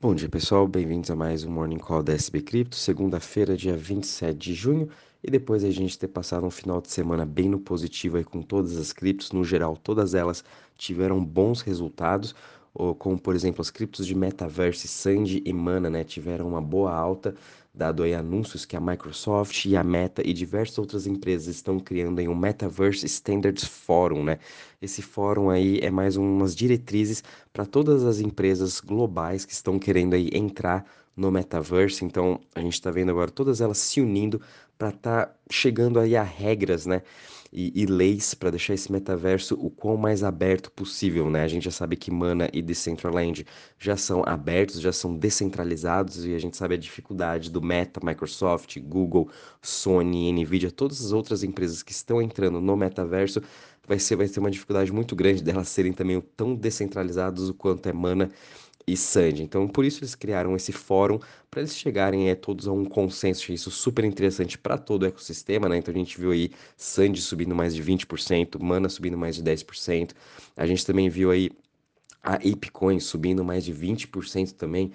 Bom dia, pessoal. Bem-vindos a mais um Morning Call da SB Cripto, segunda-feira, dia 27 de junho. E depois a gente ter passado um final de semana bem no positivo aí com todas as criptos, no geral, todas elas tiveram bons resultados, como por exemplo as criptos de Metaverse, Sandy e Mana, né, tiveram uma boa alta, dado aí anúncios que a Microsoft e a Meta e diversas outras empresas estão criando em um Metaverse Standards Forum, né? Esse fórum aí é mais umas diretrizes para todas as empresas globais que estão querendo aí entrar no metaverse. Então, a gente está vendo agora todas elas se unindo para estar tá chegando aí a regras, né? E, e leis para deixar esse metaverso o quão mais aberto possível, né? A gente já sabe que Mana e Decentraland já são abertos, já são descentralizados e a gente sabe a dificuldade do Meta, Microsoft, Google, Sony, Nvidia, todas as outras empresas que estão entrando no metaverso vai ser vai ter uma dificuldade muito grande delas serem também tão descentralizados o quanto é Mana e Sandy. Então, por isso eles criaram esse fórum para eles chegarem é, todos a um consenso. Isso super interessante para todo o ecossistema, né? Então a gente viu aí Sandy subindo mais de 20%, Mana subindo mais de 10%. A gente também viu aí a Apecoin subindo mais de 20% também,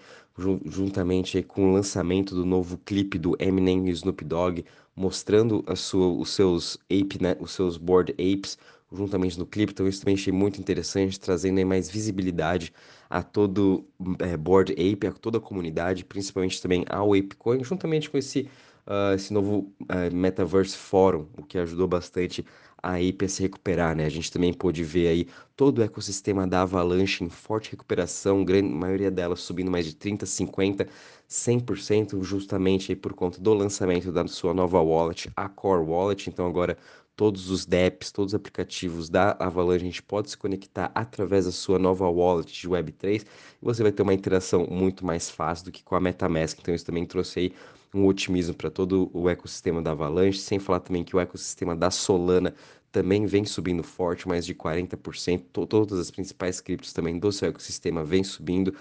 juntamente com o lançamento do novo clipe do Eminem e Snoop Dogg, mostrando sua, os seus ape, né, os seus board apes juntamente no clipe, então isso também achei muito interessante, trazendo mais visibilidade a todo é, Board Ape, a toda a comunidade, principalmente também ao ApeCoin, juntamente com esse, uh, esse novo uh, Metaverse Forum, o que ajudou bastante a Ape a se recuperar, né? A gente também pôde ver aí todo o ecossistema da Avalanche em forte recuperação, grande maioria delas subindo mais de 30, 50, 100%, justamente aí por conta do lançamento da sua nova wallet, a Core Wallet. Então agora todos os dApps, todos os aplicativos da Avalanche, a gente pode se conectar através da sua nova wallet de Web3 e você vai ter uma interação muito mais fácil do que com a MetaMask. Então isso também trouxe aí um otimismo para todo o ecossistema da Avalanche, sem falar também que o ecossistema da Solana também vem subindo forte, mais de 40%. Todas as principais criptos também do seu ecossistema vem subindo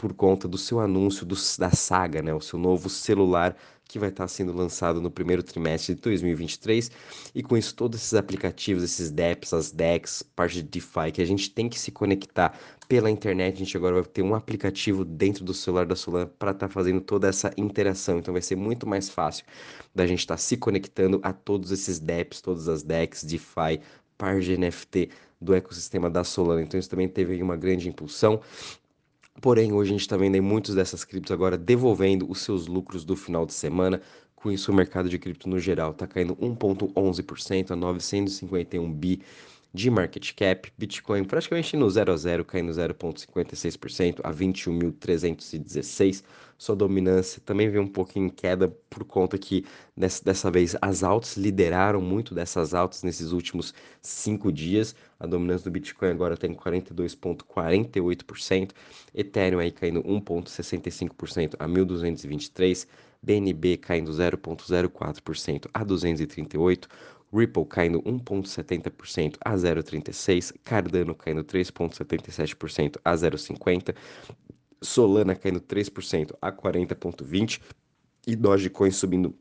por conta do seu anúncio do, da Saga, né, o seu novo celular que vai estar sendo lançado no primeiro trimestre de 2023. E com isso, todos esses aplicativos, esses dApps, as DEX, parte de DeFi, que a gente tem que se conectar pela internet, a gente agora vai ter um aplicativo dentro do celular da Solana para estar tá fazendo toda essa interação. Então vai ser muito mais fácil da gente estar tá se conectando a todos esses dApps, todas as DEX, DeFi, par de NFT do ecossistema da Solana. Então isso também teve uma grande impulsão. Porém, hoje a gente está vendo aí muitos dessas criptos agora devolvendo os seus lucros do final de semana. Com isso, o mercado de cripto no geral está caindo 1,11% a 951 bi de market cap, Bitcoin praticamente no 0 a 0, caindo 0,56% a 21.316. Sua dominância também veio um pouquinho em queda por conta que dessa, dessa vez as altas lideraram muito dessas altas nesses últimos cinco dias. A dominância do Bitcoin agora tem 42,48%, Ethereum aí caindo 1,65% a 1.223%. BNB caindo 0,04% a 238, Ripple caindo 1,70% a 0,36%, Cardano caindo 3,77% a 0,50%, Solana caindo 3% a 40,20% e Dogecoin subindo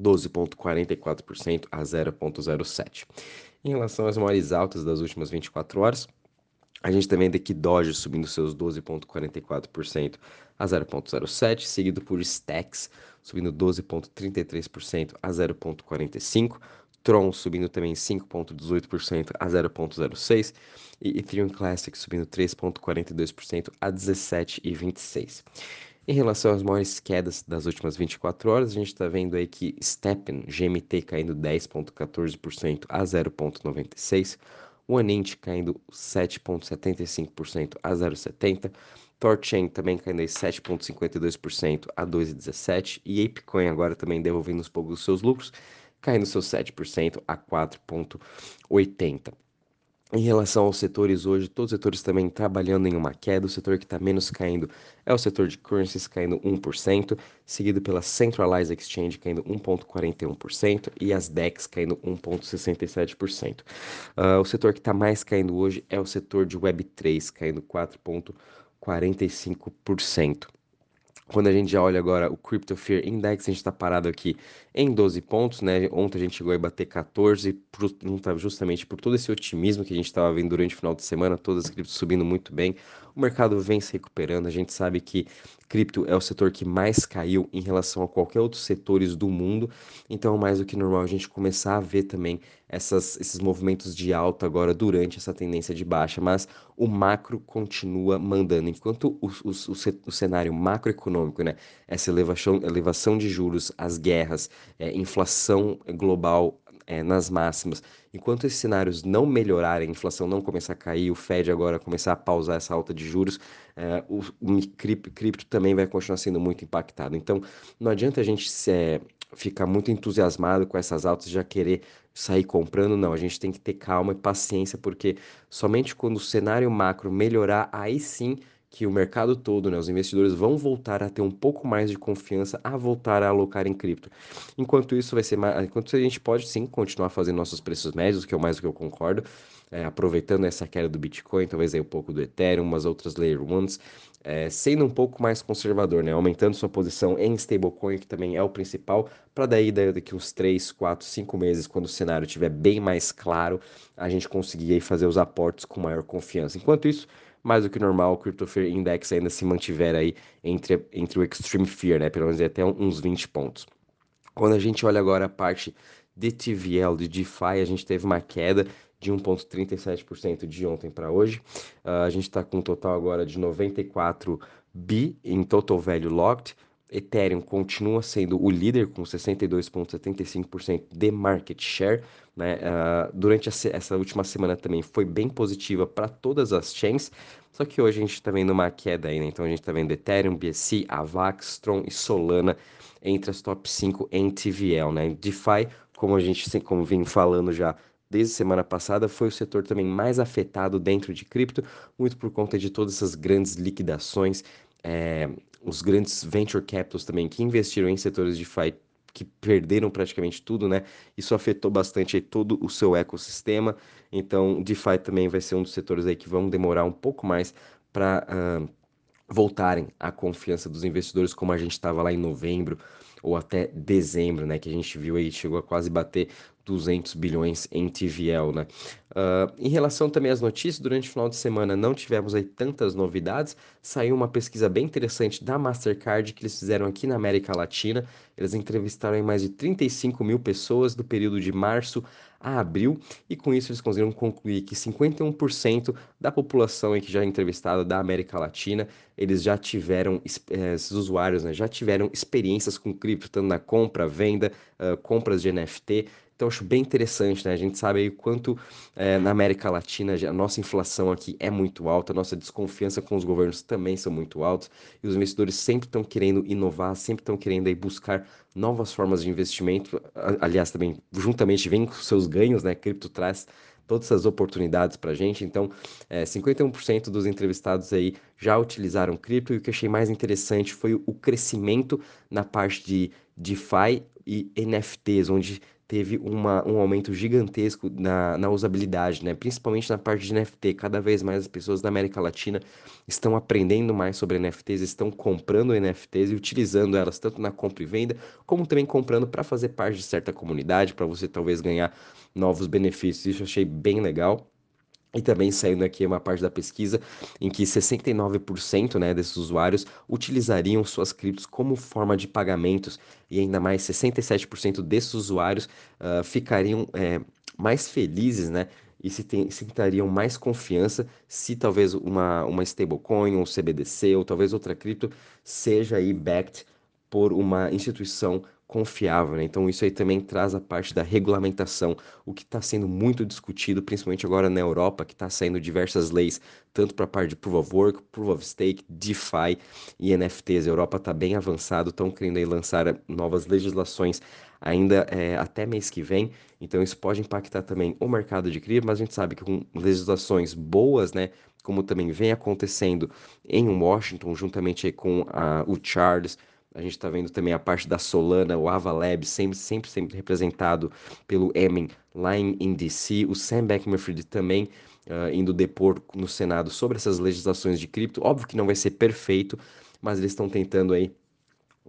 12,44% a 0,07%. Em relação às maiores altas das últimas 24 horas, a gente também vê que Doge subindo seus 12,44% a 0,07, seguido por Stacks subindo 12,33% a 0,45%, Tron subindo também 5,18% a 0,06% e Ethereum Classic subindo 3,42% a 17,26%. Em relação às maiores quedas das últimas 24 horas, a gente está vendo aí que Steppen, GMT caindo 10,14% a 0,96%, OneInt caindo 7,75% a 0,70%, Torchain também caindo 7,52% a 2,17% e Apecoin agora também devolvendo uns poucos dos seus lucros, caindo seus 7% a 4,80%. Em relação aos setores hoje, todos os setores também trabalhando em uma queda. O setor que está menos caindo é o setor de currencies, caindo 1%, seguido pela Centralized Exchange, caindo 1,41%, e as DEX caindo 1,67%. Uh, ah, o setor que está mais caindo hoje é o setor de Web3, caindo 4,45%. Quando a gente já olha agora o Crypto Fear Index, a gente está parado aqui em 12 pontos, né? Ontem a gente chegou a bater 14, justamente por todo esse otimismo que a gente estava vendo durante o final de semana, todas as criptos subindo muito bem. O mercado vem se recuperando, a gente sabe que cripto é o setor que mais caiu em relação a qualquer outro setores do mundo, então é mais do que normal a gente começar a ver também essas, esses movimentos de alta agora durante essa tendência de baixa, mas o macro continua mandando. Enquanto o, o, o, o cenário macroeconômico, né, essa elevação, elevação de juros, as guerras, é, inflação global é, nas máximas. Enquanto esses cenários não melhorarem, a inflação não começar a cair, o Fed agora começar a pausar essa alta de juros, é, o, o cripto, também vai continuar sendo muito impactado. Então, não adianta a gente se, é, ficar muito entusiasmado com essas altas já querer sair comprando, não. A gente tem que ter calma e paciência, porque somente quando o cenário macro melhorar, aí sim que o mercado todo, né, os investidores vão voltar a ter um pouco mais de confiança a voltar a alocar em cripto. Enquanto isso vai ser mais, enquanto a gente pode sim continuar fazendo nossos preços médios, que é o mais que eu concordo, é, aproveitando essa queda do Bitcoin, talvez aí um pouco do Ethereum, umas outras Layer Ones, é, sendo um pouco mais conservador, né? Aumentando sua posição em stablecoin, que também é o principal, para daí daqui uns 3, 4, 5 meses, quando o cenário estiver bem mais claro, a gente conseguir aí fazer os aportes com maior confiança. Enquanto isso, mais do que normal, o Crypto Fear Index ainda se mantiver aí entre, entre o Extreme Fear, né? Pelo menos até uns 20 pontos. Quando a gente olha agora a parte de TVL, de DeFi, a gente teve uma queda de 1,37% de ontem para hoje. Uh, a gente está com um total agora de 94 bi em total value locked. Ethereum continua sendo o líder com 62,75% de market share. Né? Uh, durante essa última semana também foi bem positiva para todas as chains, só que hoje a gente está vendo uma queda aí, né? Então a gente está vendo Ethereum, BSC, Avax, Tron e Solana entre as top 5 em TVL, né? DeFi, como a gente como falando já desde semana passada, foi o setor também mais afetado dentro de cripto, muito por conta de todas essas grandes liquidações, é, os grandes venture capitals também que investiram em setores de DeFi que perderam praticamente tudo, né? Isso afetou bastante todo o seu ecossistema. Então, DeFi também vai ser um dos setores aí que vão demorar um pouco mais para uh, voltarem à confiança dos investidores, como a gente estava lá em novembro ou até dezembro, né? Que a gente viu aí, chegou a quase bater 200 bilhões em TVL, né? Uh, em relação também às notícias, durante o final de semana não tivemos aí tantas novidades. Saiu uma pesquisa bem interessante da Mastercard que eles fizeram aqui na América Latina. Eles entrevistaram mais de 35 mil pessoas do período de março a abril e com isso eles conseguiram concluir que 51% da população que já é entrevistada da América Latina eles já tiveram eh, esses usuários né, já tiveram experiências com cripto tanto na compra, venda, uh, compras de NFT então, acho bem interessante, né? A gente sabe aí o quanto é, na América Latina a nossa inflação aqui é muito alta, a nossa desconfiança com os governos também são muito altos, e os investidores sempre estão querendo inovar, sempre estão querendo aí buscar novas formas de investimento. Aliás, também, juntamente, vem com seus ganhos, né? Cripto traz todas essas oportunidades para a gente. Então, é, 51% dos entrevistados aí já utilizaram cripto e o que achei mais interessante foi o crescimento na parte de DeFi e NFTs, onde teve uma, um aumento gigantesco na, na usabilidade, né? principalmente na parte de NFT. Cada vez mais as pessoas da América Latina estão aprendendo mais sobre NFTs, estão comprando NFTs e utilizando elas tanto na compra e venda, como também comprando para fazer parte de certa comunidade, para você talvez ganhar novos benefícios. Isso eu achei bem legal. E também saindo aqui uma parte da pesquisa em que 69% né, desses usuários utilizariam suas criptos como forma de pagamentos. E ainda mais 67% desses usuários uh, ficariam é, mais felizes né, e se, tem, se tentariam mais confiança se talvez uma, uma stablecoin ou CBDC ou talvez outra cripto seja aí backed por uma instituição confiável. Né? Então, isso aí também traz a parte da regulamentação, o que está sendo muito discutido, principalmente agora na Europa, que está saindo diversas leis, tanto para a parte de Proof of Work, Proof of Stake, DeFi e NFTs. A Europa está bem avançado, estão querendo aí lançar novas legislações ainda é, até mês que vem, então isso pode impactar também o mercado de cripto, mas a gente sabe que com legislações boas, né, como também vem acontecendo em Washington, juntamente com a, o Charles, a gente está vendo também a parte da Solana, o Avalab, sempre, sempre, sempre representado pelo Emin lá em, em DC. O Sam Bankman-Fried também uh, indo depor no Senado sobre essas legislações de cripto. Óbvio que não vai ser perfeito, mas eles estão tentando aí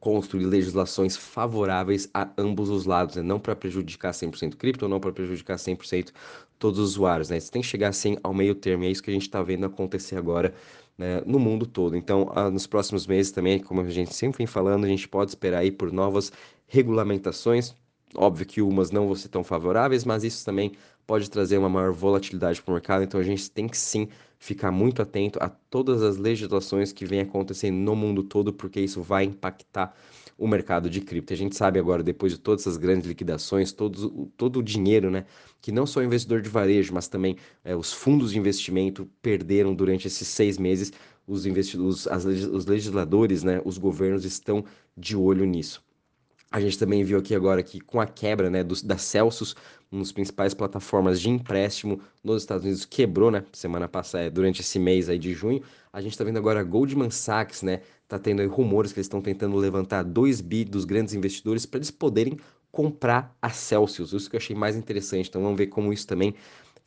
construir legislações favoráveis a ambos os lados, né? não para prejudicar 100% cripto, não para prejudicar 100% todos os usuários. Né? Você tem que chegar assim ao meio termo, é isso que a gente está vendo acontecer agora né, no mundo todo. Então, ah, nos próximos meses também, como a gente sempre vem falando, a gente pode esperar aí por novas regulamentações. Óbvio que umas não vão ser tão favoráveis, mas isso também pode trazer uma maior volatilidade para o mercado. Então, a gente tem que sim ficar muito atento a todas as legislações que vêm acontecendo no mundo todo, porque isso vai impactar o mercado de cripto. A gente sabe agora, depois de todas essas grandes liquidações, todos, todo o dinheiro, né, que não só o investidor de varejo, mas também é, os fundos de investimento perderam durante esses seis meses, os, investidores, as, os legisladores, né, os governos estão de olho nisso. A gente também viu aqui agora que com a quebra né, do, da Celsius, uma das principais plataformas de empréstimo nos Estados Unidos, quebrou, né? Semana passada, durante esse mês aí de junho. A gente está vendo agora a Goldman Sachs, né? Tá tendo rumores que eles estão tentando levantar 2 bi dos grandes investidores para eles poderem comprar a Celsius. Isso que eu achei mais interessante. Então vamos ver como isso também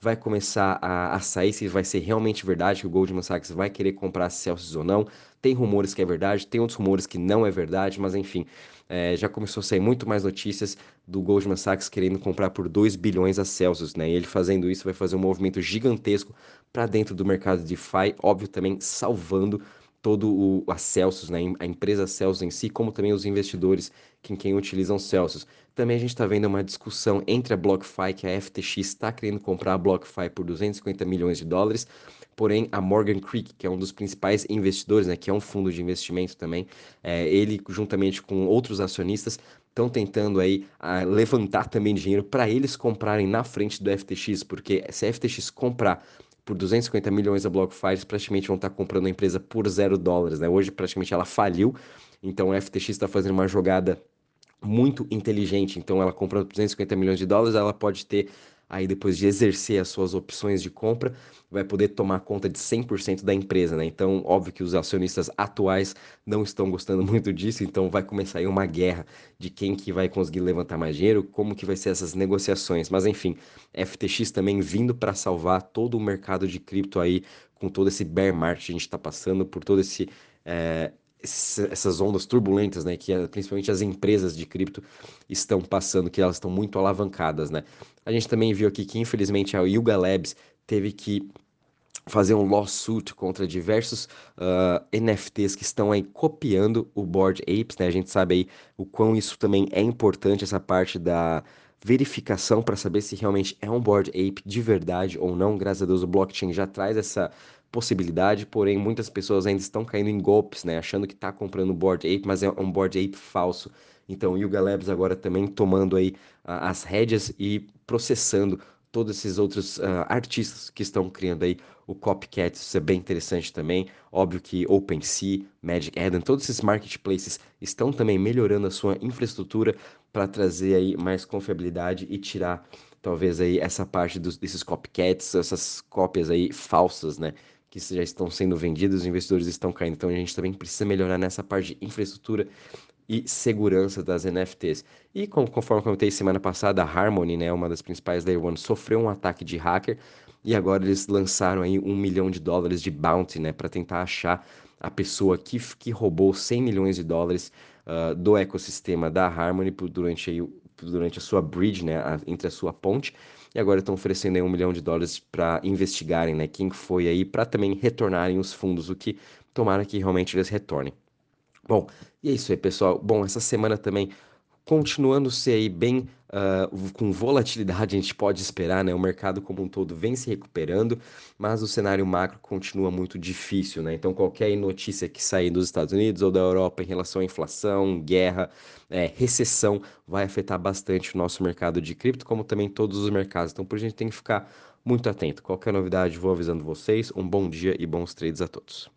vai começar a, a, sair, se vai ser realmente verdade que o Goldman Sachs vai querer comprar a Celsius ou não. Tem rumores que é verdade, tem outros rumores que não é verdade, mas enfim, é, já começou a sair muito mais notícias do Goldman Sachs querendo comprar por 2 bilhões a Celsius, né? E ele fazendo isso vai fazer um movimento gigantesco para dentro do mercado de DeFi, óbvio também salvando todo o a Celsius, né, a empresa Celsius em si, como também os investidores que quem utilizam Celsius. Também a gente está vendo uma discussão entre a BlockFi, que a FTX está querendo comprar a BlockFi por 250 milhões de dólares, porém a Morgan Creek, que é um dos principais investidores, né, que é um fundo de investimento também, é, ele juntamente com outros acionistas estão tentando aí a, levantar também dinheiro para eles comprarem na frente do FTX, porque se a FTX comprar por 250 milhões a BlockFi, praticamente vão estar comprando a empresa por zero dólares, né? Hoje praticamente ela faliu, então a FTX está fazendo uma jogada muito inteligente, então ela comprando 250 milhões de dólares, ela pode ter aí depois de exercer as suas opções de compra, vai poder tomar conta de 100% da empresa, né? Então, óbvio que os acionistas atuais não estão gostando muito disso, então vai começar aí uma guerra de quem que vai conseguir levantar mais dinheiro, como que vai ser essas negociações. Mas enfim, FTX também vindo para salvar todo o mercado de cripto aí, com todo esse bear market que a gente está passando, por todo esse é, essas ondas turbulentas, né, que principalmente as empresas de cripto estão passando, que elas estão muito alavancadas, né. A gente também viu aqui que infelizmente a Yuga Labs teve que fazer um lawsuit contra diversos uh, NFTs que estão aí copiando o Board Apes, né? A gente sabe aí o quão isso também é importante, essa parte da verificação para saber se realmente é um Board Ape de verdade ou não. Graças a Deus o blockchain já traz essa possibilidade, porém muitas pessoas ainda estão caindo em golpes, né? Achando que está comprando Board Ape, mas é um Board Ape falso. Então Yuga Labs agora também tomando aí as rédeas e processando todos esses outros uh, artistas que estão criando aí o copycat, isso é bem interessante também. Óbvio que OpenSea, Magic Eden, todos esses marketplaces estão também melhorando a sua infraestrutura para trazer aí mais confiabilidade e tirar talvez aí essa parte dos, desses copycats, essas cópias aí falsas, né? Que já estão sendo vendidas, os investidores estão caindo. Então a gente também precisa melhorar nessa parte de infraestrutura e segurança das NFTs. E como, conforme comentei semana passada, a Harmony, né, uma das principais Layer One, sofreu um ataque de hacker e agora eles lançaram aí um milhão de dólares de bounty, né, para tentar achar a pessoa que, que roubou 100 milhões de dólares uh, do ecossistema da Harmony durante, aí, durante a sua bridge, né, a, entre a sua ponte. E agora estão oferecendo aí um milhão de dólares para investigarem, né, quem foi aí, para também retornarem os fundos, o que tomara que realmente eles retornem. Bom, e é isso aí, pessoal. Bom, essa semana também continuando ser aí bem uh, com volatilidade, a gente pode esperar, né? O mercado como um todo vem se recuperando, mas o cenário macro continua muito difícil, né? Então, qualquer notícia que sair dos Estados Unidos ou da Europa em relação à inflação, guerra, é, recessão, vai afetar bastante o nosso mercado de cripto, como também todos os mercados. Então, por isso a gente tem que ficar muito atento. Qualquer novidade, vou avisando vocês. Um bom dia e bons trades a todos.